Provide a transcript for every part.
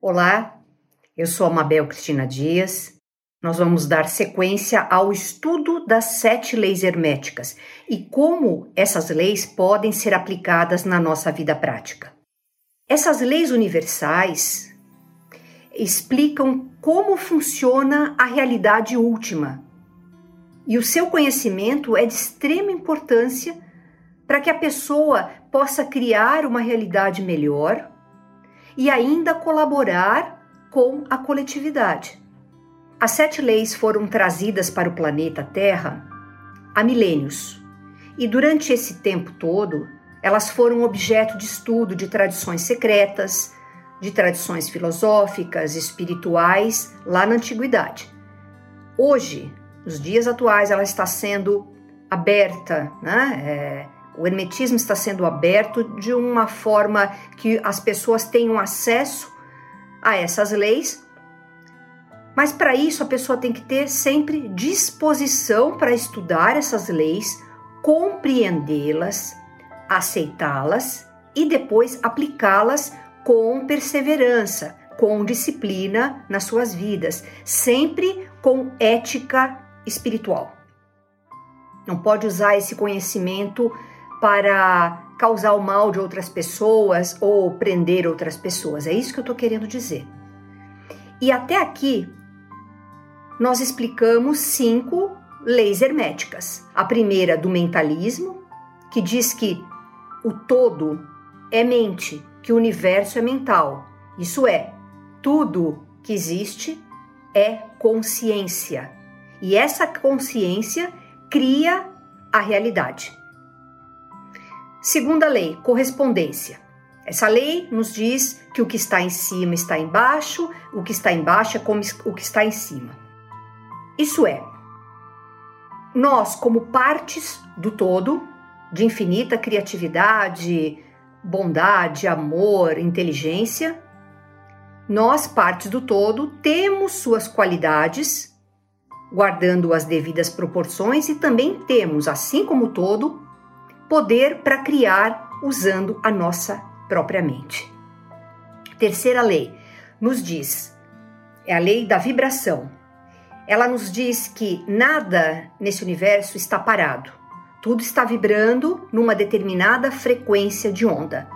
Olá, eu sou a Mabel Cristina Dias. Nós vamos dar sequência ao estudo das sete leis herméticas e como essas leis podem ser aplicadas na nossa vida prática. Essas leis universais explicam como funciona a realidade última e o seu conhecimento é de extrema importância para que a pessoa possa criar uma realidade melhor e ainda colaborar com a coletividade. As sete leis foram trazidas para o planeta Terra há milênios, e durante esse tempo todo, elas foram objeto de estudo de tradições secretas, de tradições filosóficas, espirituais, lá na antiguidade. Hoje, nos dias atuais, ela está sendo aberta, né? É, o hermetismo está sendo aberto de uma forma que as pessoas tenham acesso a essas leis. Mas para isso a pessoa tem que ter sempre disposição para estudar essas leis, compreendê-las, aceitá-las e depois aplicá-las com perseverança, com disciplina nas suas vidas, sempre com ética espiritual. Não pode usar esse conhecimento para causar o mal de outras pessoas ou prender outras pessoas. É isso que eu estou querendo dizer. E até aqui, nós explicamos cinco leis herméticas. A primeira do mentalismo, que diz que o todo é mente, que o universo é mental. Isso é, tudo que existe é consciência. E essa consciência cria a realidade. Segunda lei, correspondência. Essa lei nos diz que o que está em cima está embaixo, o que está embaixo é como o que está em cima. Isso é, nós, como partes do todo, de infinita criatividade, bondade, amor, inteligência, nós, partes do todo, temos suas qualidades, guardando as devidas proporções, e também temos, assim como todo, poder para criar usando a nossa própria mente. Terceira lei nos diz, é a lei da vibração. Ela nos diz que nada nesse universo está parado. Tudo está vibrando numa determinada frequência de onda.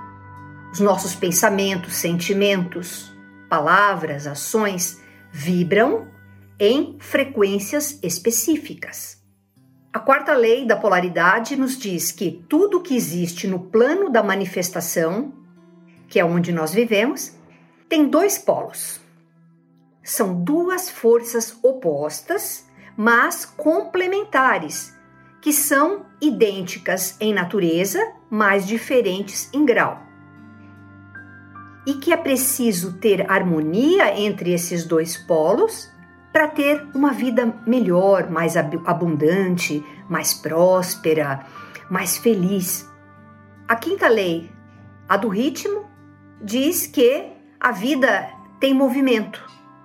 Os nossos pensamentos, sentimentos, palavras, ações vibram em frequências específicas. A quarta lei da polaridade nos diz que tudo que existe no plano da manifestação, que é onde nós vivemos, tem dois polos. São duas forças opostas, mas complementares, que são idênticas em natureza, mas diferentes em grau. E que é preciso ter harmonia entre esses dois polos para ter uma vida melhor, mais abundante, mais próspera, mais feliz. A quinta lei, a do ritmo, diz que a vida tem movimento,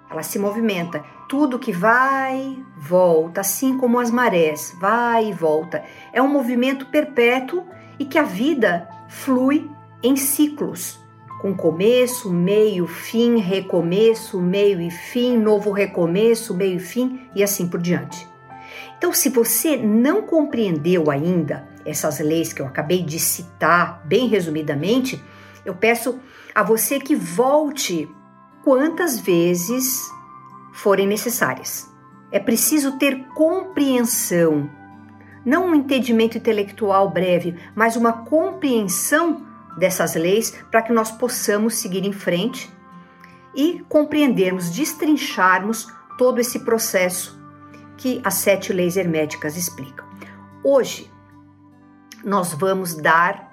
ela se movimenta. Tudo que vai, volta, assim como as marés, vai e volta. É um movimento perpétuo e que a vida flui em ciclos com começo, meio, fim, recomeço, meio e fim, novo recomeço, meio e fim e assim por diante. Então, se você não compreendeu ainda essas leis que eu acabei de citar bem resumidamente, eu peço a você que volte quantas vezes forem necessárias. É preciso ter compreensão, não um entendimento intelectual breve, mas uma compreensão dessas leis para que nós possamos seguir em frente e compreendermos, destrincharmos todo esse processo que as sete leis herméticas explicam. Hoje, nós vamos dar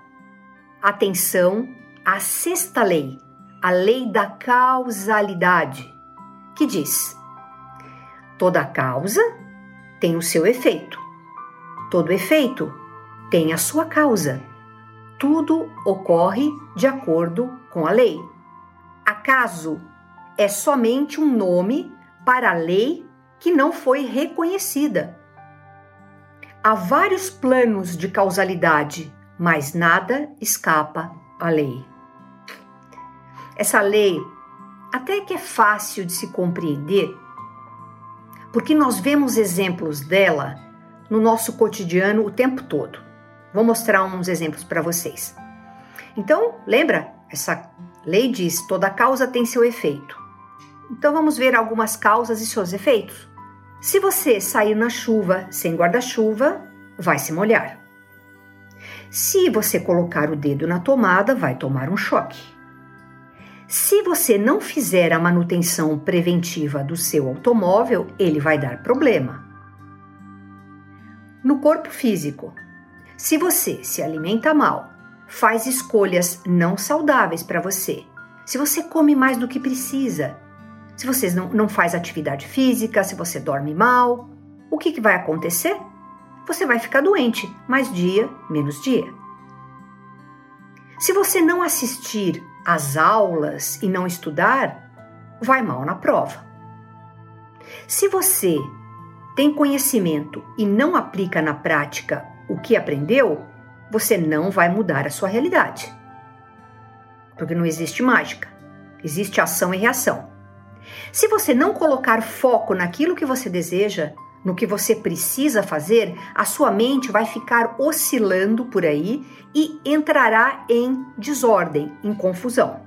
atenção à sexta lei, a lei da causalidade, que diz: toda causa tem o seu efeito, todo efeito tem a sua causa tudo ocorre de acordo com a lei. Acaso é somente um nome para a lei que não foi reconhecida. Há vários planos de causalidade, mas nada escapa à lei. Essa lei até que é fácil de se compreender, porque nós vemos exemplos dela no nosso cotidiano o tempo todo. Vou mostrar uns exemplos para vocês. Então, lembra? Essa lei diz: toda causa tem seu efeito. Então, vamos ver algumas causas e seus efeitos. Se você sair na chuva sem guarda-chuva, vai se molhar. Se você colocar o dedo na tomada, vai tomar um choque. Se você não fizer a manutenção preventiva do seu automóvel, ele vai dar problema. No corpo físico, se você se alimenta mal, faz escolhas não saudáveis para você, se você come mais do que precisa, se você não, não faz atividade física, se você dorme mal, o que, que vai acontecer? Você vai ficar doente, mais dia, menos dia. Se você não assistir às aulas e não estudar, vai mal na prova. Se você tem conhecimento e não aplica na prática o que aprendeu, você não vai mudar a sua realidade. Porque não existe mágica, existe ação e reação. Se você não colocar foco naquilo que você deseja, no que você precisa fazer, a sua mente vai ficar oscilando por aí e entrará em desordem, em confusão.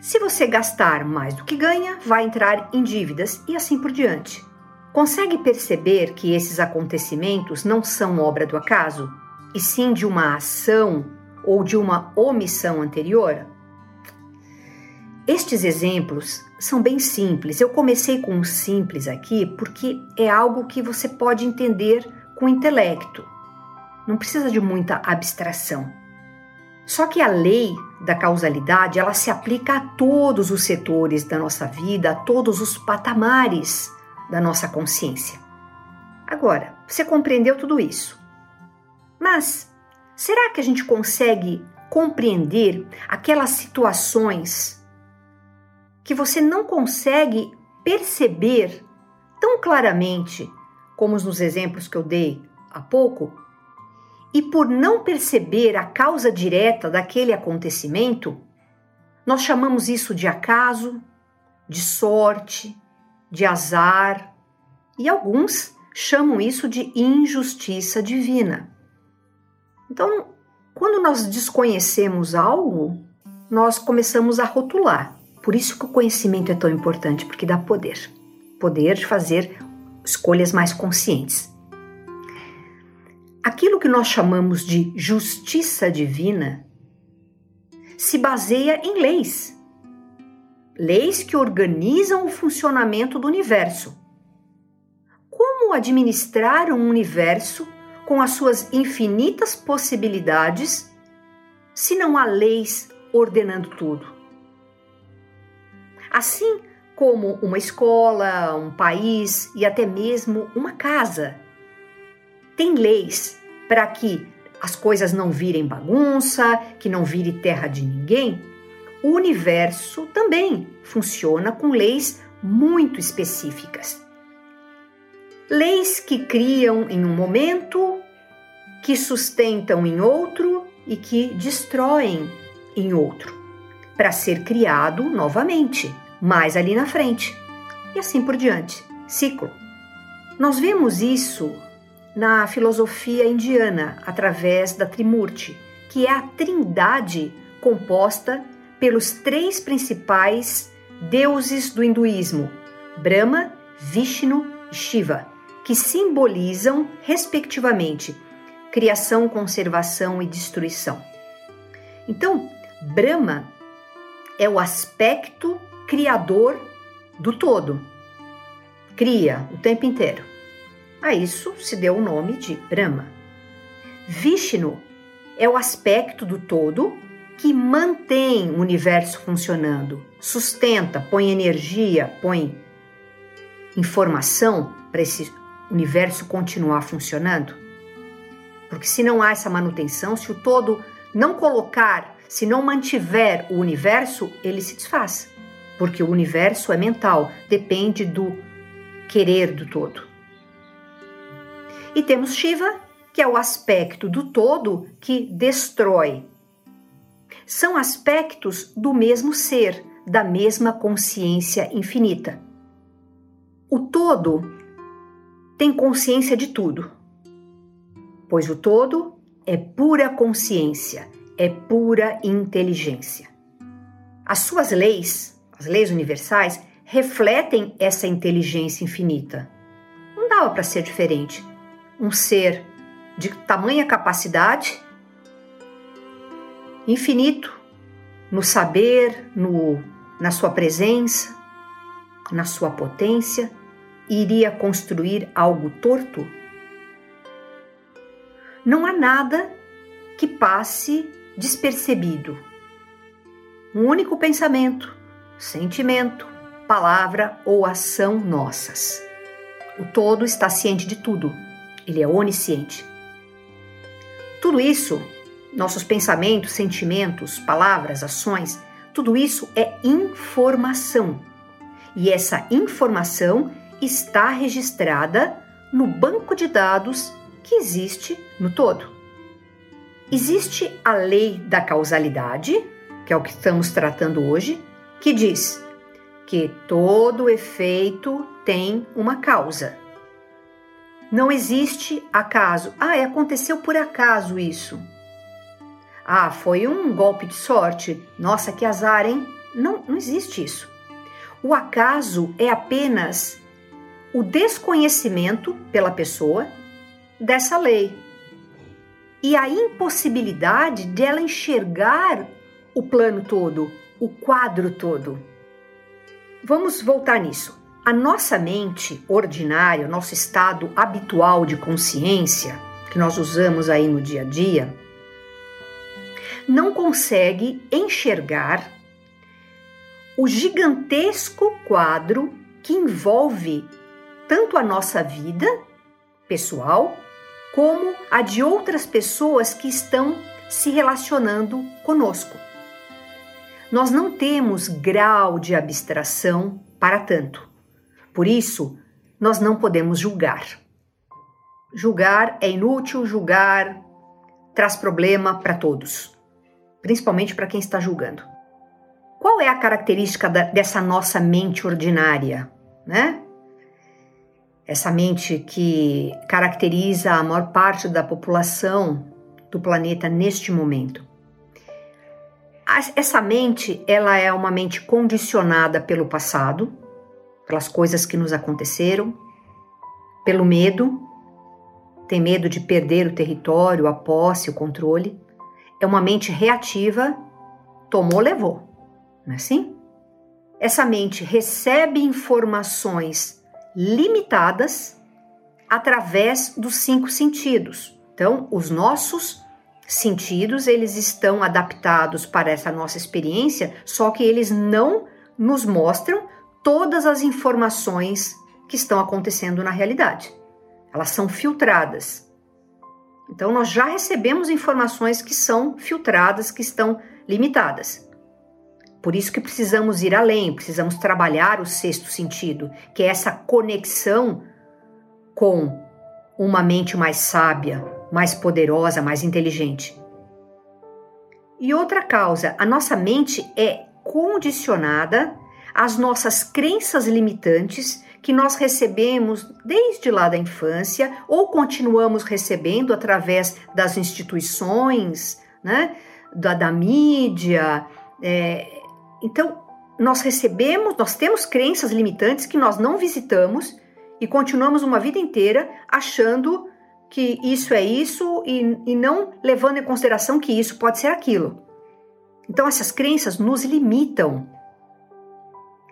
Se você gastar mais do que ganha, vai entrar em dívidas e assim por diante. Consegue perceber que esses acontecimentos não são obra do acaso, e sim de uma ação ou de uma omissão anterior? Estes exemplos são bem simples. Eu comecei com um simples aqui porque é algo que você pode entender com o intelecto. Não precisa de muita abstração. Só que a lei da causalidade, ela se aplica a todos os setores da nossa vida, a todos os patamares da nossa consciência. Agora, você compreendeu tudo isso. Mas será que a gente consegue compreender aquelas situações que você não consegue perceber tão claramente como nos exemplos que eu dei há pouco, e por não perceber a causa direta daquele acontecimento, nós chamamos isso de acaso, de sorte, de azar, e alguns chamam isso de injustiça divina. Então, quando nós desconhecemos algo, nós começamos a rotular. Por isso que o conhecimento é tão importante, porque dá poder. Poder de fazer escolhas mais conscientes. Aquilo que nós chamamos de justiça divina se baseia em leis. Leis que organizam o funcionamento do universo. Como administrar um universo com as suas infinitas possibilidades se não há leis ordenando tudo? assim como uma escola, um país e até mesmo uma casa. Tem leis para que as coisas não virem bagunça, que não vire terra de ninguém. O universo também funciona com leis muito específicas. Leis que criam em um momento, que sustentam em outro e que destroem em outro para ser criado novamente, mais ali na frente. E assim por diante. Ciclo. Nós vemos isso na filosofia indiana através da Trimurti, que é a trindade composta pelos três principais deuses do hinduísmo: Brahma, Vishnu e Shiva, que simbolizam, respectivamente, criação, conservação e destruição. Então, Brahma é o aspecto criador do todo. Cria o tempo inteiro. A isso se deu o nome de Brahma. Vishnu é o aspecto do todo que mantém o universo funcionando, sustenta, põe energia, põe informação para esse universo continuar funcionando. Porque se não há essa manutenção, se o todo não colocar se não mantiver o universo, ele se desfaz, porque o universo é mental, depende do querer do todo. E temos Shiva, que é o aspecto do todo que destrói. São aspectos do mesmo ser, da mesma consciência infinita. O todo tem consciência de tudo, pois o todo é pura consciência, é pura inteligência. As suas leis, as leis universais, refletem essa inteligência infinita. Não dava para ser diferente. Um ser de tamanha capacidade, infinito, no saber, no, na sua presença, na sua potência, iria construir algo torto? Não há nada que passe despercebido. Um único pensamento, sentimento, palavra ou ação nossas. O todo está ciente de tudo, ele é onisciente. Tudo isso, nossos pensamentos, sentimentos, palavras, ações, tudo isso é informação. E essa informação está registrada no banco de dados que existe no todo. Existe a lei da causalidade, que é o que estamos tratando hoje, que diz que todo efeito tem uma causa. Não existe acaso. Ah, aconteceu por acaso isso. Ah, foi um golpe de sorte. Nossa, que azar, hein? Não, não existe isso. O acaso é apenas o desconhecimento pela pessoa dessa lei e a impossibilidade dela enxergar o plano todo, o quadro todo. Vamos voltar nisso. A nossa mente ordinária, o nosso estado habitual de consciência, que nós usamos aí no dia a dia, não consegue enxergar o gigantesco quadro que envolve tanto a nossa vida pessoal como a de outras pessoas que estão se relacionando conosco. Nós não temos grau de abstração para tanto. Por isso, nós não podemos julgar. Julgar é inútil, julgar traz problema para todos, principalmente para quem está julgando. Qual é a característica da, dessa nossa mente ordinária, né? Essa mente que caracteriza a maior parte da população do planeta neste momento essa mente, ela é uma mente condicionada pelo passado, pelas coisas que nos aconteceram, pelo medo, tem medo de perder o território, a posse, o controle. É uma mente reativa, tomou, levou. Não é assim? Essa mente recebe informações limitadas através dos cinco sentidos. Então, os nossos sentidos, eles estão adaptados para essa nossa experiência, só que eles não nos mostram todas as informações que estão acontecendo na realidade. Elas são filtradas. Então, nós já recebemos informações que são filtradas, que estão limitadas. Por isso que precisamos ir além, precisamos trabalhar o sexto sentido, que é essa conexão com uma mente mais sábia, mais poderosa, mais inteligente. E outra causa, a nossa mente é condicionada às nossas crenças limitantes que nós recebemos desde lá da infância ou continuamos recebendo através das instituições, né, da, da mídia. É, então, nós recebemos, nós temos crenças limitantes que nós não visitamos e continuamos uma vida inteira achando que isso é isso e, e não levando em consideração que isso pode ser aquilo. Então, essas crenças nos limitam.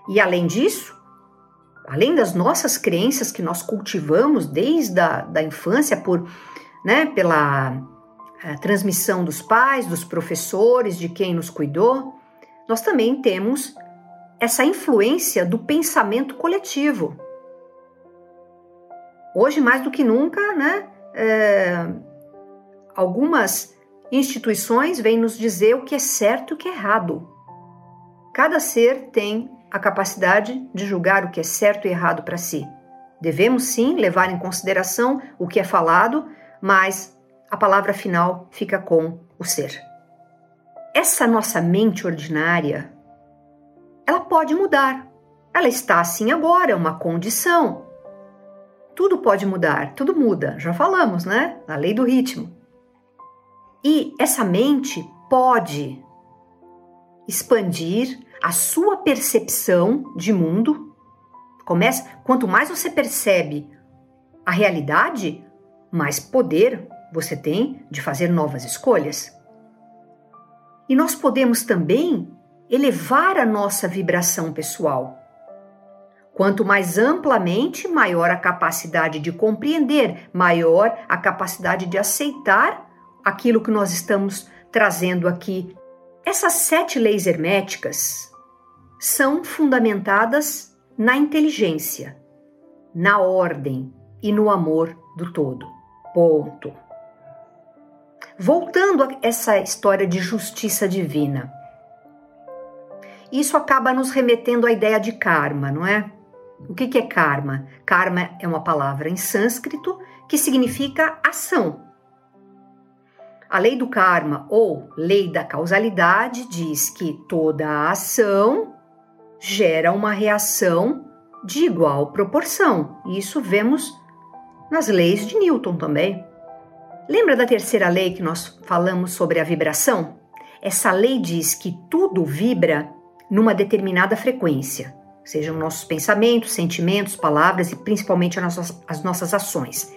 E além disso, além das nossas crenças que nós cultivamos desde a da infância por, né, pela eh, transmissão dos pais, dos professores, de quem nos cuidou, nós também temos essa influência do pensamento coletivo. Hoje, mais do que nunca, né, é, algumas instituições vêm nos dizer o que é certo e o que é errado. Cada ser tem a capacidade de julgar o que é certo e errado para si. Devemos sim levar em consideração o que é falado, mas a palavra final fica com o ser. Essa nossa mente ordinária, ela pode mudar. Ela está assim agora, é uma condição. Tudo pode mudar, tudo muda, já falamos, né? A lei do ritmo. E essa mente pode expandir a sua percepção de mundo. Começa, quanto mais você percebe a realidade, mais poder você tem de fazer novas escolhas. E nós podemos também elevar a nossa vibração pessoal. Quanto mais amplamente, maior a capacidade de compreender, maior a capacidade de aceitar aquilo que nós estamos trazendo aqui. Essas sete leis herméticas são fundamentadas na inteligência, na ordem e no amor do todo. Ponto. Voltando a essa história de justiça divina. Isso acaba nos remetendo à ideia de karma, não é? O que é karma? Karma é uma palavra em sânscrito que significa ação, a lei do karma ou lei da causalidade diz que toda ação gera uma reação de igual proporção. Isso vemos nas leis de Newton também. Lembra da terceira lei que nós falamos sobre a vibração? Essa lei diz que tudo vibra numa determinada frequência, sejam nossos pensamentos, sentimentos, palavras e principalmente as nossas, as nossas ações.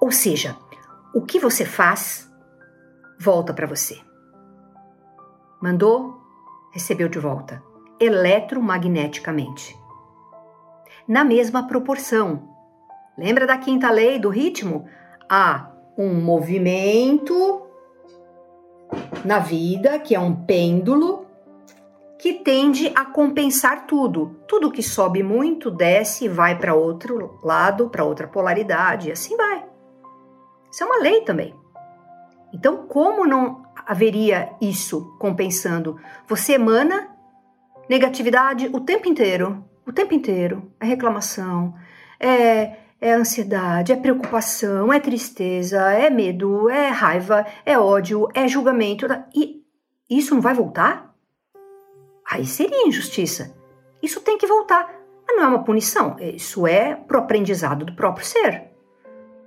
Ou seja, o que você faz volta para você. Mandou, recebeu de volta, eletromagneticamente. Na mesma proporção. Lembra da quinta lei do ritmo? Há um movimento na vida, que é um pêndulo, que tende a compensar tudo. Tudo que sobe muito desce e vai para outro lado, para outra polaridade, e assim vai. Isso é uma lei também. Então, como não haveria isso compensando? Você emana negatividade o tempo inteiro, o tempo inteiro. É reclamação, é, é ansiedade, é preocupação, é tristeza, é medo, é raiva, é ódio, é julgamento. E isso não vai voltar? Aí seria injustiça. Isso tem que voltar. Mas não é uma punição, isso é pro aprendizado do próprio ser.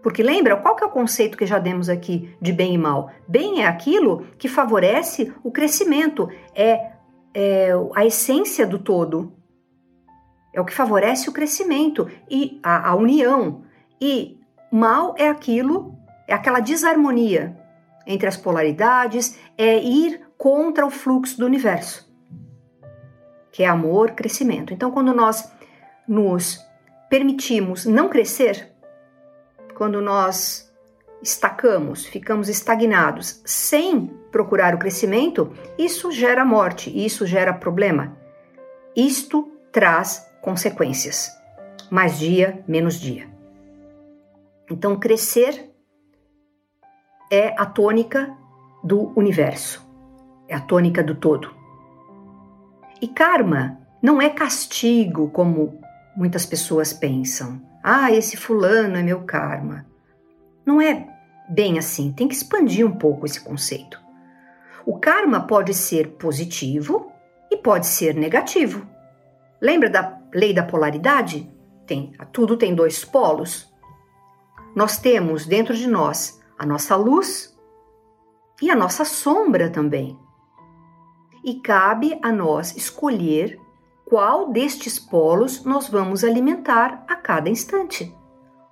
Porque lembra, qual que é o conceito que já demos aqui de bem e mal? Bem é aquilo que favorece o crescimento, é, é a essência do todo. É o que favorece o crescimento e a, a união. E mal é aquilo, é aquela desarmonia entre as polaridades, é ir contra o fluxo do universo, que é amor, crescimento. Então, quando nós nos permitimos não crescer, quando nós estacamos, ficamos estagnados sem procurar o crescimento, isso gera morte, isso gera problema. Isto traz consequências. Mais dia, menos dia. Então, crescer é a tônica do universo, é a tônica do todo. E karma não é castigo, como muitas pessoas pensam. Ah, esse fulano é meu karma. Não é bem assim, tem que expandir um pouco esse conceito. O karma pode ser positivo e pode ser negativo. Lembra da lei da polaridade? Tem, tudo tem dois polos. Nós temos dentro de nós a nossa luz e a nossa sombra também. E cabe a nós escolher qual destes polos nós vamos alimentar a cada instante.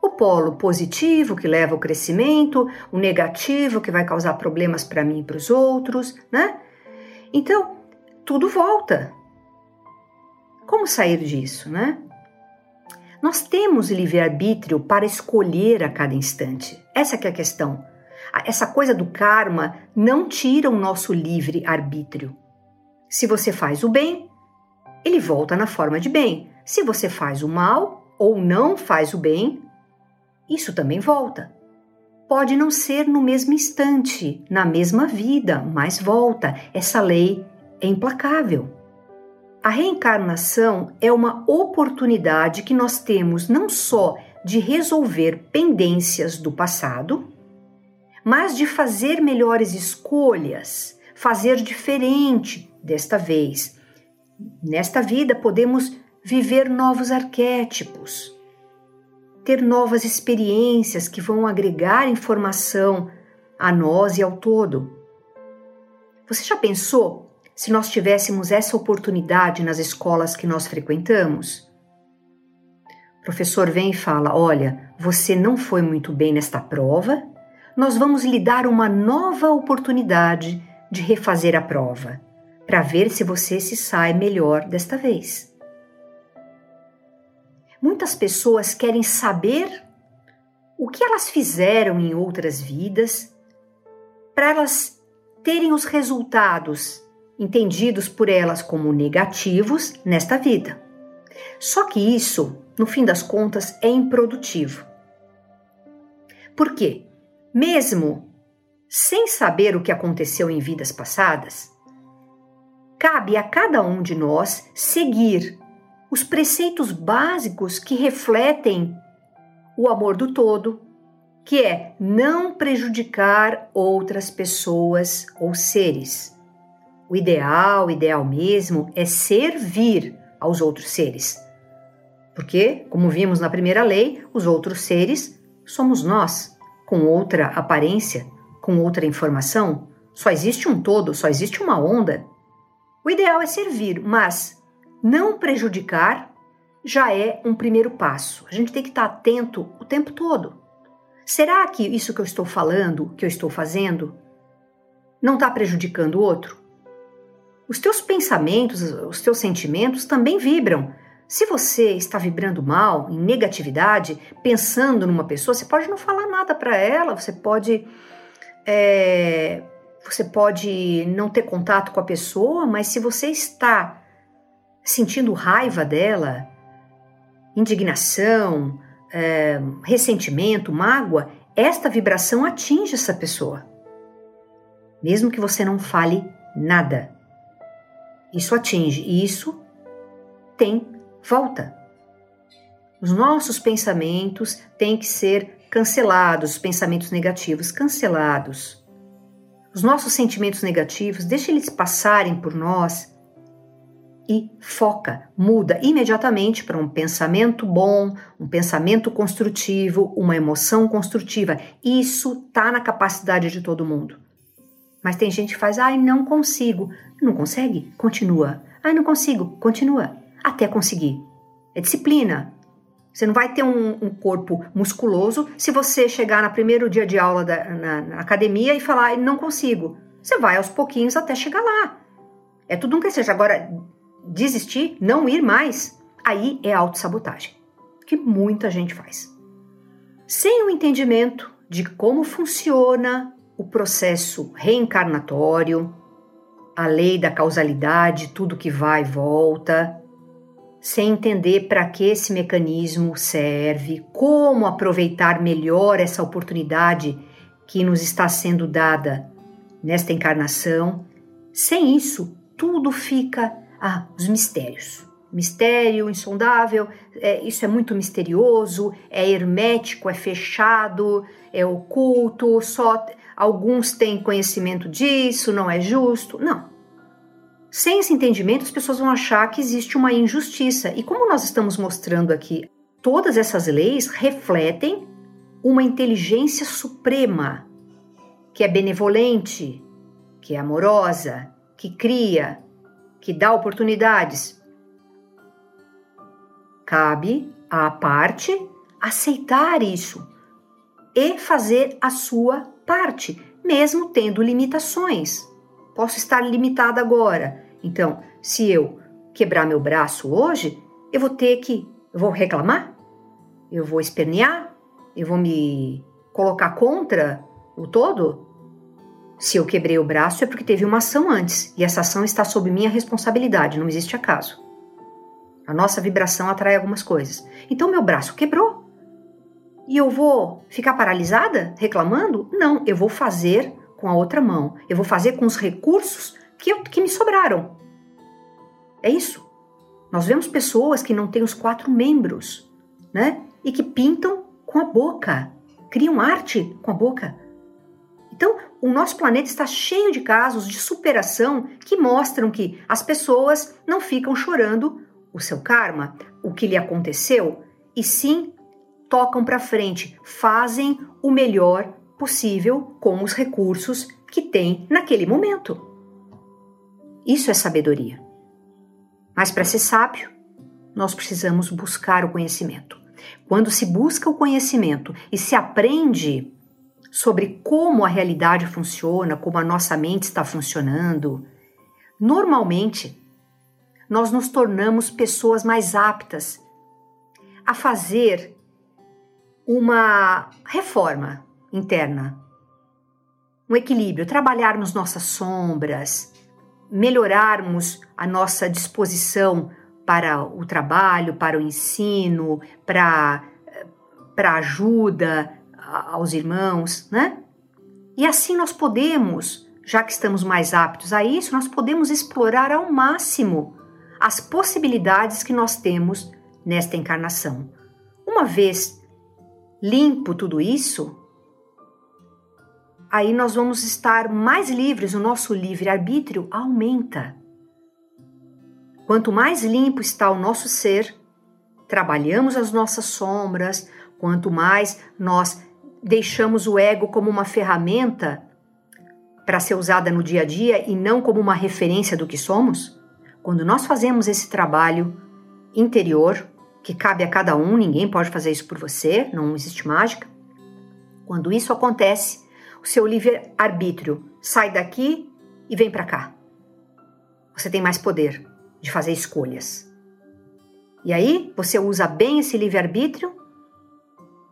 O polo positivo, que leva ao crescimento, o negativo, que vai causar problemas para mim e para os outros, né? Então, tudo volta. Como sair disso, né? Nós temos livre-arbítrio para escolher a cada instante. Essa é a questão. Essa coisa do karma não tira o nosso livre-arbítrio. Se você faz o bem, ele volta na forma de bem. Se você faz o mal ou não faz o bem, isso também volta. Pode não ser no mesmo instante, na mesma vida, mas volta. Essa lei é implacável. A reencarnação é uma oportunidade que nós temos não só de resolver pendências do passado, mas de fazer melhores escolhas, fazer diferente desta vez. Nesta vida podemos viver novos arquétipos, ter novas experiências que vão agregar informação a nós e ao todo. Você já pensou se nós tivéssemos essa oportunidade nas escolas que nós frequentamos? O professor vem e fala: Olha, você não foi muito bem nesta prova, nós vamos lhe dar uma nova oportunidade de refazer a prova, para ver se você se sai melhor desta vez. Muitas pessoas querem saber o que elas fizeram em outras vidas para elas terem os resultados entendidos por elas como negativos nesta vida. Só que isso, no fim das contas, é improdutivo. Por quê? Mesmo sem saber o que aconteceu em vidas passadas, cabe a cada um de nós seguir os preceitos básicos que refletem o amor do todo, que é não prejudicar outras pessoas ou seres. O ideal, o ideal mesmo, é servir aos outros seres. Porque, como vimos na primeira lei, os outros seres somos nós, com outra aparência, com outra informação. Só existe um todo, só existe uma onda. O ideal é servir, mas não prejudicar já é um primeiro passo. A gente tem que estar atento o tempo todo. Será que isso que eu estou falando, que eu estou fazendo, não está prejudicando o outro? Os teus pensamentos, os teus sentimentos também vibram. Se você está vibrando mal, em negatividade, pensando numa pessoa, você pode não falar nada para ela, você pode é, você pode não ter contato com a pessoa, mas se você está sentindo raiva dela, indignação, é, ressentimento, mágoa, esta vibração atinge essa pessoa. Mesmo que você não fale nada. Isso atinge e isso tem volta. Os nossos pensamentos têm que ser cancelados, os pensamentos negativos cancelados. Os nossos sentimentos negativos, deixa eles passarem por nós e foca, muda imediatamente para um pensamento bom, um pensamento construtivo, uma emoção construtiva. Isso está na capacidade de todo mundo. Mas tem gente que faz, ai, não consigo. Não consegue? Continua. Ai, não consigo. Continua. Até conseguir. É disciplina. Você não vai ter um, um corpo musculoso se você chegar no primeiro dia de aula da, na, na academia e falar, não consigo. Você vai aos pouquinhos até chegar lá. É tudo um que seja. Agora, desistir, não ir mais, aí é autossabotagem, que muita gente faz. Sem o entendimento de como funciona o processo reencarnatório, a lei da causalidade, tudo que vai e volta, sem entender para que esse mecanismo serve, como aproveitar melhor essa oportunidade que nos está sendo dada nesta encarnação, sem isso, tudo fica ah, os mistérios. Mistério insondável, é, isso é muito misterioso, é hermético, é fechado, é oculto, só alguns têm conhecimento disso, não é justo. Não. Sem esse entendimento, as pessoas vão achar que existe uma injustiça. E como nós estamos mostrando aqui, todas essas leis refletem uma inteligência suprema, que é benevolente, que é amorosa, que cria, que dá oportunidades. Cabe à parte aceitar isso e fazer a sua parte, mesmo tendo limitações. Posso estar limitada agora. Então, se eu quebrar meu braço hoje, eu vou ter que. Eu vou reclamar? Eu vou espernear? Eu vou me colocar contra o todo? Se eu quebrei o braço é porque teve uma ação antes e essa ação está sob minha responsabilidade, não existe acaso. A nossa vibração atrai algumas coisas. Então meu braço quebrou. E eu vou ficar paralisada reclamando? Não, eu vou fazer com a outra mão. Eu vou fazer com os recursos que, eu, que me sobraram. É isso. Nós vemos pessoas que não têm os quatro membros, né? e que pintam com a boca, criam arte com a boca. Então, o nosso planeta está cheio de casos de superação que mostram que as pessoas não ficam chorando o seu karma, o que lhe aconteceu, e sim tocam para frente, fazem o melhor possível com os recursos que têm naquele momento. Isso é sabedoria. Mas para ser sábio, nós precisamos buscar o conhecimento. Quando se busca o conhecimento e se aprende sobre como a realidade funciona, como a nossa mente está funcionando, normalmente nós nos tornamos pessoas mais aptas a fazer uma reforma interna, um equilíbrio, trabalharmos nossas sombras, melhorarmos a nossa disposição para o trabalho, para o ensino, para para ajuda aos irmãos, né? E assim nós podemos, já que estamos mais aptos a isso, nós podemos explorar ao máximo as possibilidades que nós temos nesta encarnação. Uma vez limpo tudo isso, aí nós vamos estar mais livres, o nosso livre-arbítrio aumenta. Quanto mais limpo está o nosso ser, trabalhamos as nossas sombras, quanto mais nós deixamos o ego como uma ferramenta para ser usada no dia a dia e não como uma referência do que somos, quando nós fazemos esse trabalho interior, que cabe a cada um, ninguém pode fazer isso por você, não existe mágica. Quando isso acontece, o seu livre-arbítrio sai daqui e vem para cá. Você tem mais poder de fazer escolhas. E aí você usa bem esse livre-arbítrio,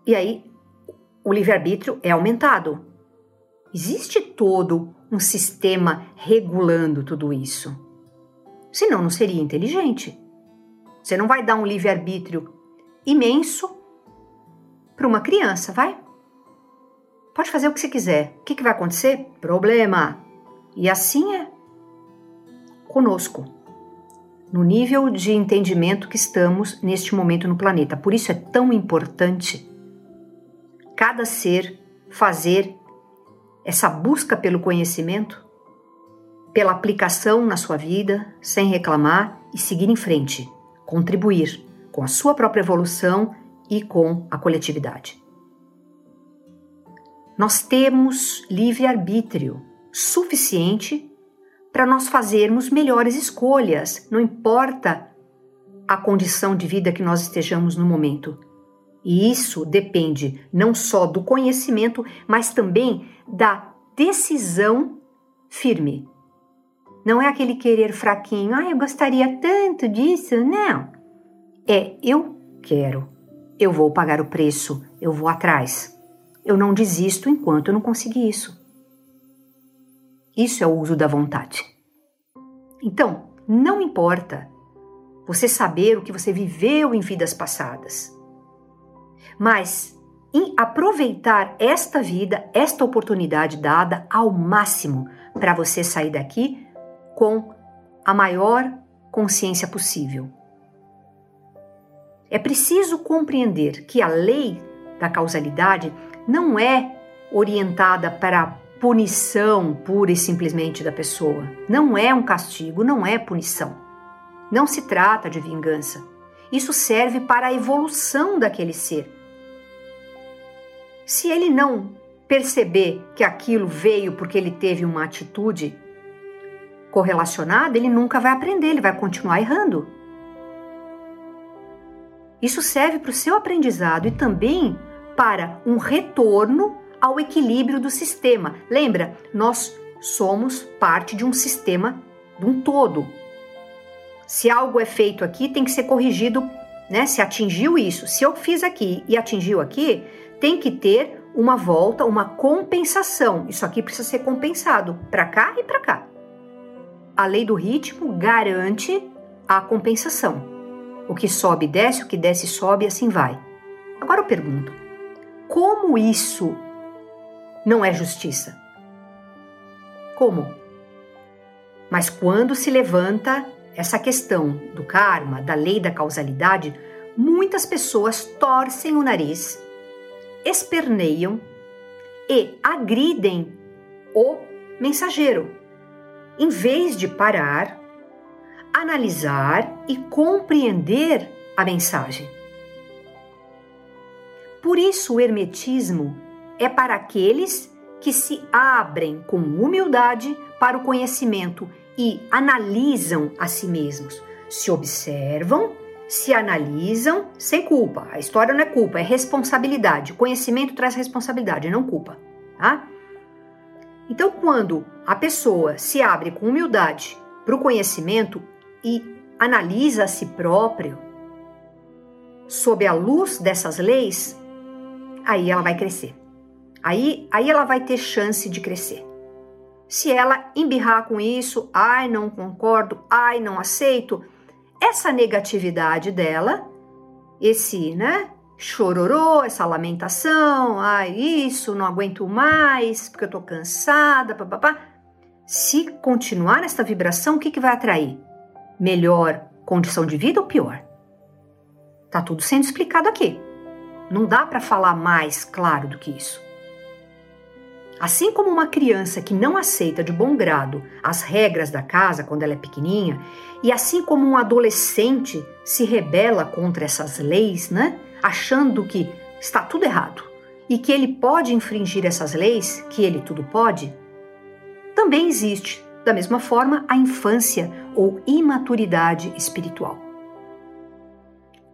e aí o livre-arbítrio é aumentado. Existe todo um sistema regulando tudo isso. Senão não seria inteligente. Você não vai dar um livre-arbítrio imenso para uma criança, vai? Pode fazer o que você quiser. O que, que vai acontecer? Problema. E assim é conosco, no nível de entendimento que estamos neste momento no planeta. Por isso é tão importante cada ser fazer essa busca pelo conhecimento, pela aplicação na sua vida, sem reclamar e seguir em frente contribuir com a sua própria evolução e com a coletividade. Nós temos livre-arbítrio suficiente para nós fazermos melhores escolhas, não importa a condição de vida que nós estejamos no momento. E isso depende não só do conhecimento, mas também da decisão firme não é aquele querer fraquinho, ah, eu gostaria tanto disso. Não. É eu quero. Eu vou pagar o preço, eu vou atrás. Eu não desisto enquanto eu não conseguir isso. Isso é o uso da vontade. Então, não importa você saber o que você viveu em vidas passadas, mas em aproveitar esta vida, esta oportunidade dada ao máximo para você sair daqui com a maior consciência possível. É preciso compreender que a lei da causalidade não é orientada para punição pura e simplesmente da pessoa. Não é um castigo, não é punição. Não se trata de vingança. Isso serve para a evolução daquele ser. Se ele não perceber que aquilo veio porque ele teve uma atitude correlacionada, ele nunca vai aprender, ele vai continuar errando. Isso serve para o seu aprendizado e também para um retorno ao equilíbrio do sistema. Lembra, nós somos parte de um sistema, de um todo. Se algo é feito aqui, tem que ser corrigido, né? Se atingiu isso, se eu fiz aqui e atingiu aqui, tem que ter uma volta, uma compensação. Isso aqui precisa ser compensado para cá e para cá a lei do ritmo garante a compensação. O que sobe desce, o que desce sobe, assim vai. Agora eu pergunto: como isso não é justiça? Como? Mas quando se levanta essa questão do karma, da lei da causalidade, muitas pessoas torcem o nariz, esperneiam e agridem o mensageiro, em vez de parar, analisar e compreender a mensagem. Por isso, o Hermetismo é para aqueles que se abrem com humildade para o conhecimento e analisam a si mesmos, se observam, se analisam sem culpa. A história não é culpa, é responsabilidade. Conhecimento traz responsabilidade, não culpa, tá? Então, quando a pessoa se abre com humildade para o conhecimento e analisa a si próprio, sob a luz dessas leis, aí ela vai crescer. Aí, aí ela vai ter chance de crescer. Se ela embirrar com isso, ai, não concordo, ai, não aceito, essa negatividade dela, esse, né, chororô, essa lamentação, ai, isso, não aguento mais, porque eu tô cansada, papapá. Se continuar nessa vibração, o que, que vai atrair? Melhor condição de vida ou pior? Tá tudo sendo explicado aqui. Não dá para falar mais claro do que isso. Assim como uma criança que não aceita de bom grado as regras da casa quando ela é pequenininha, e assim como um adolescente se rebela contra essas leis, né, achando que está tudo errado e que ele pode infringir essas leis, que ele tudo pode, também existe, da mesma forma, a infância ou imaturidade espiritual.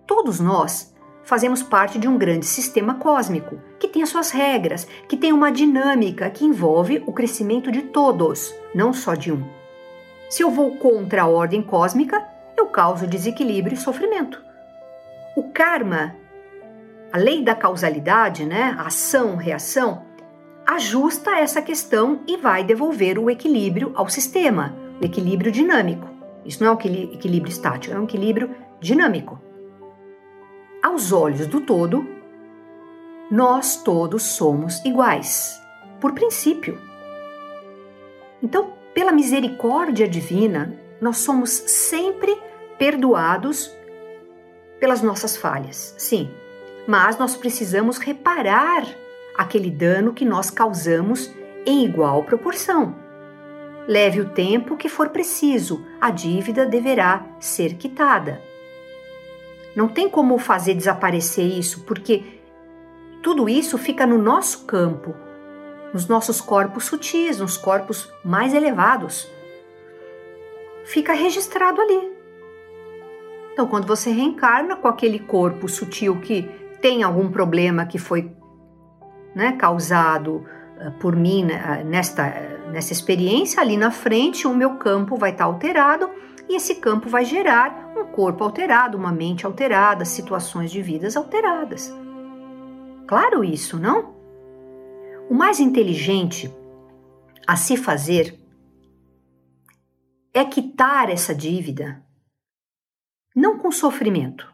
Todos nós fazemos parte de um grande sistema cósmico, que tem as suas regras, que tem uma dinâmica que envolve o crescimento de todos, não só de um. Se eu vou contra a ordem cósmica, eu causo desequilíbrio e sofrimento. O karma, a lei da causalidade, né, ação, reação, ajusta essa questão e vai devolver o equilíbrio ao sistema, o equilíbrio dinâmico. Isso não é um equilíbrio estático, é um equilíbrio dinâmico aos olhos do todo, nós todos somos iguais, por princípio. Então, pela misericórdia divina, nós somos sempre perdoados pelas nossas falhas, sim, mas nós precisamos reparar aquele dano que nós causamos em igual proporção. Leve o tempo que for preciso, a dívida deverá ser quitada. Não tem como fazer desaparecer isso, porque tudo isso fica no nosso campo, nos nossos corpos sutis, nos corpos mais elevados. Fica registrado ali. Então, quando você reencarna com aquele corpo sutil que tem algum problema que foi né, causado uh, por mim né, nesta, nessa experiência, ali na frente, o meu campo vai estar alterado e esse campo vai gerar corpo alterado, uma mente alterada, situações de vidas alteradas. Claro isso, não? O mais inteligente a se fazer é quitar essa dívida, não com sofrimento.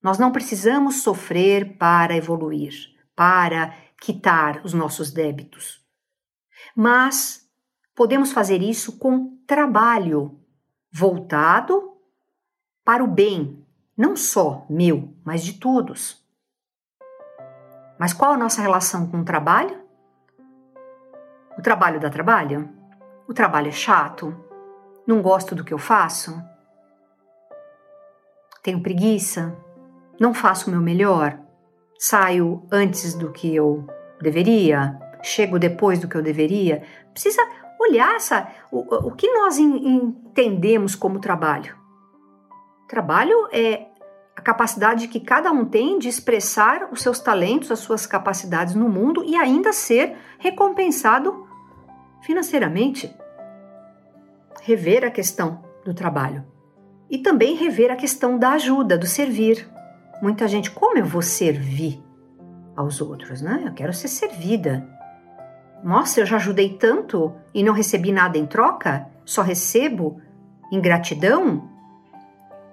Nós não precisamos sofrer para evoluir, para quitar os nossos débitos. Mas podemos fazer isso com trabalho voltado para o bem, não só meu, mas de todos. Mas qual a nossa relação com o trabalho? O trabalho dá trabalho? O trabalho é chato? Não gosto do que eu faço? Tenho preguiça? Não faço o meu melhor? Saio antes do que eu deveria? Chego depois do que eu deveria? Precisa olhar essa, o, o que nós entendemos como trabalho. Trabalho é a capacidade que cada um tem de expressar os seus talentos, as suas capacidades no mundo e ainda ser recompensado financeiramente. Rever a questão do trabalho e também rever a questão da ajuda, do servir. Muita gente, como eu vou servir aos outros, né? Eu quero ser servida. Nossa, eu já ajudei tanto e não recebi nada em troca? Só recebo ingratidão?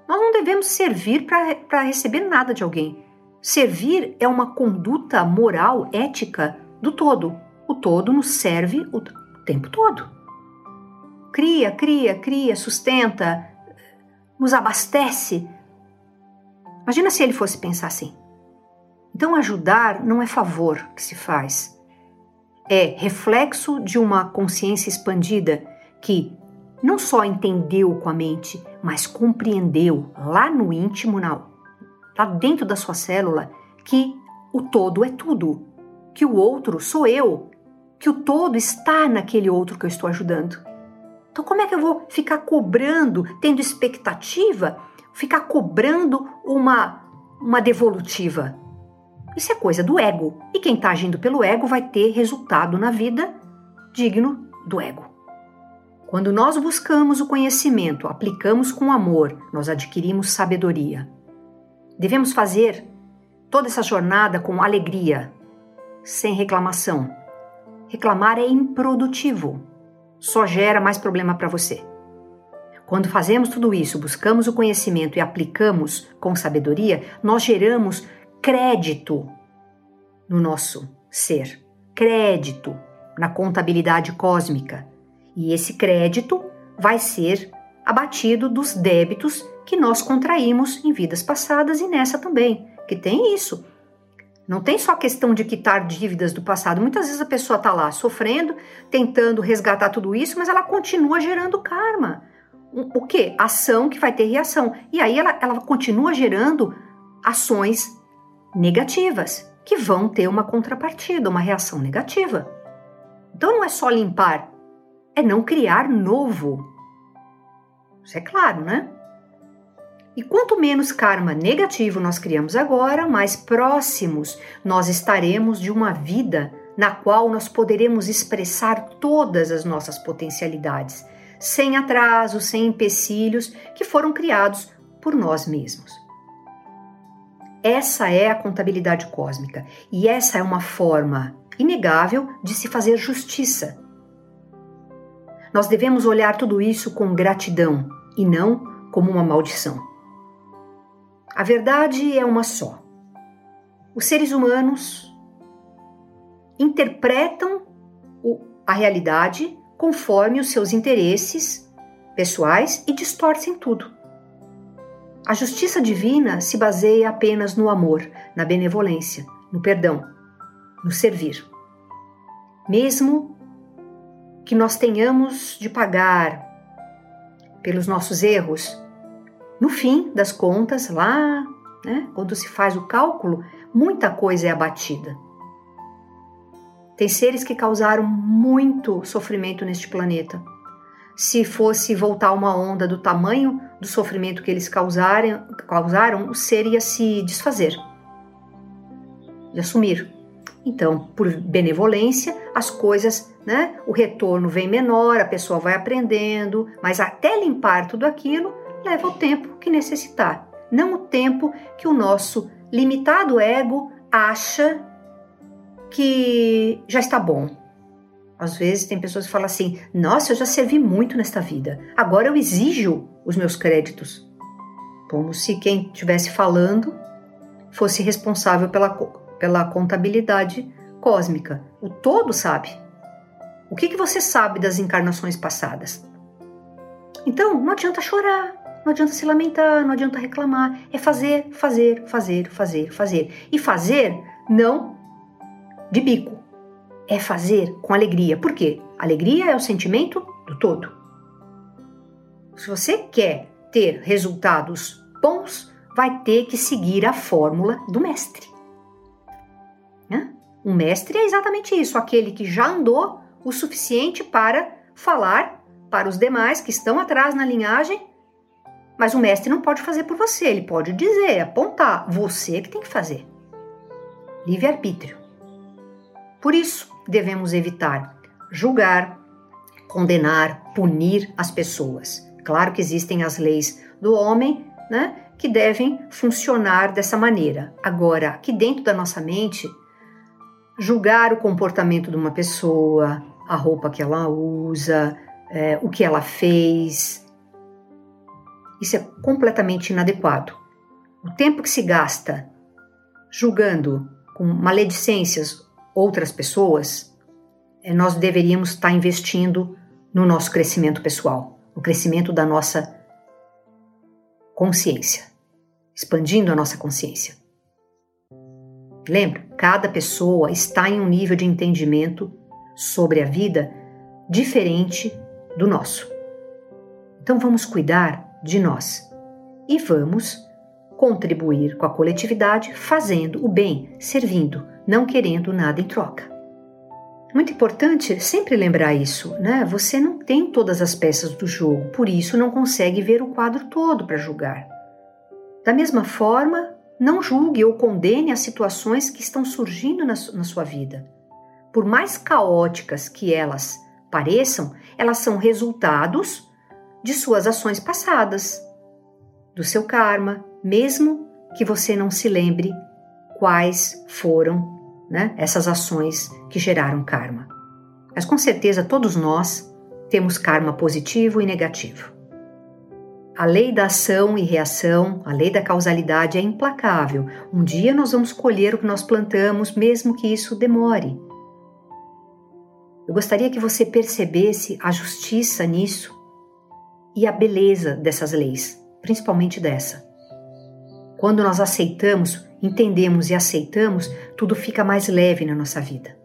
Nós não devemos servir para receber nada de alguém. Servir é uma conduta moral, ética do todo. O todo nos serve o tempo todo. Cria, cria, cria, sustenta, nos abastece. Imagina se ele fosse pensar assim. Então, ajudar não é favor que se faz, é reflexo de uma consciência expandida que não só entendeu com a mente, mas compreendeu lá no íntimo, na, lá dentro da sua célula, que o todo é tudo, que o outro sou eu, que o todo está naquele outro que eu estou ajudando. Então, como é que eu vou ficar cobrando, tendo expectativa, ficar cobrando uma, uma devolutiva? Isso é coisa do ego. E quem está agindo pelo ego vai ter resultado na vida digno do ego. Quando nós buscamos o conhecimento, aplicamos com amor, nós adquirimos sabedoria. Devemos fazer toda essa jornada com alegria, sem reclamação. Reclamar é improdutivo, só gera mais problema para você. Quando fazemos tudo isso, buscamos o conhecimento e aplicamos com sabedoria, nós geramos crédito no nosso ser, crédito na contabilidade cósmica. E esse crédito vai ser abatido dos débitos que nós contraímos em vidas passadas e nessa também, que tem isso. Não tem só questão de quitar dívidas do passado. Muitas vezes a pessoa está lá sofrendo, tentando resgatar tudo isso, mas ela continua gerando karma. O que? Ação que vai ter reação. E aí ela, ela continua gerando ações negativas, que vão ter uma contrapartida, uma reação negativa. Então não é só limpar, é não criar novo. Isso é claro, né? E quanto menos karma negativo nós criamos agora, mais próximos nós estaremos de uma vida na qual nós poderemos expressar todas as nossas potencialidades, sem atrasos, sem empecilhos que foram criados por nós mesmos. Essa é a contabilidade cósmica e essa é uma forma inegável de se fazer justiça. Nós devemos olhar tudo isso com gratidão e não como uma maldição. A verdade é uma só. Os seres humanos interpretam a realidade conforme os seus interesses pessoais e distorcem tudo. A justiça divina se baseia apenas no amor, na benevolência, no perdão, no servir. Mesmo que nós tenhamos de pagar pelos nossos erros, no fim das contas, lá, né, quando se faz o cálculo, muita coisa é abatida. Tem seres que causaram muito sofrimento neste planeta se fosse voltar uma onda do tamanho do sofrimento que eles causaram, causaram o ser ia se desfazer, ia sumir. Então, por benevolência, as coisas, né? O retorno vem menor, a pessoa vai aprendendo, mas até limpar tudo aquilo leva o tempo que necessitar, não o tempo que o nosso limitado ego acha que já está bom, às vezes tem pessoas que falam assim: Nossa, eu já servi muito nesta vida, agora eu exijo os meus créditos. Como se quem estivesse falando fosse responsável pela, pela contabilidade cósmica. O todo sabe. O que, que você sabe das encarnações passadas? Então, não adianta chorar, não adianta se lamentar, não adianta reclamar. É fazer, fazer, fazer, fazer, fazer. E fazer não de bico é fazer com alegria. Por quê? Alegria é o sentimento do todo. Se você quer ter resultados bons, vai ter que seguir a fórmula do mestre. Né? O mestre é exatamente isso, aquele que já andou o suficiente para falar para os demais que estão atrás na linhagem, mas o mestre não pode fazer por você, ele pode dizer, apontar, você que tem que fazer. Livre-arbítrio. Por isso, devemos evitar julgar, condenar, punir as pessoas. Claro que existem as leis do homem, né, que devem funcionar dessa maneira. Agora, aqui dentro da nossa mente, julgar o comportamento de uma pessoa, a roupa que ela usa, é, o que ela fez, isso é completamente inadequado. O tempo que se gasta julgando com maledicências outras pessoas, eh, nós deveríamos estar investindo no nosso crescimento pessoal, no crescimento da nossa consciência. expandindo a nossa consciência. Lembra, cada pessoa está em um nível de entendimento sobre a vida diferente do nosso. Então vamos cuidar de nós e vamos contribuir com a coletividade fazendo o bem, servindo, não querendo nada em troca. Muito importante sempre lembrar isso, né? Você não tem todas as peças do jogo, por isso não consegue ver o quadro todo para julgar. Da mesma forma, não julgue ou condene as situações que estão surgindo na, na sua vida. Por mais caóticas que elas pareçam, elas são resultados de suas ações passadas, do seu karma, mesmo que você não se lembre quais foram né, essas ações que geraram karma. Mas com certeza todos nós temos karma positivo e negativo. A lei da ação e reação, a lei da causalidade é implacável. Um dia nós vamos colher o que nós plantamos, mesmo que isso demore. Eu gostaria que você percebesse a justiça nisso e a beleza dessas leis, principalmente dessa. Quando nós aceitamos, entendemos e aceitamos, tudo fica mais leve na nossa vida.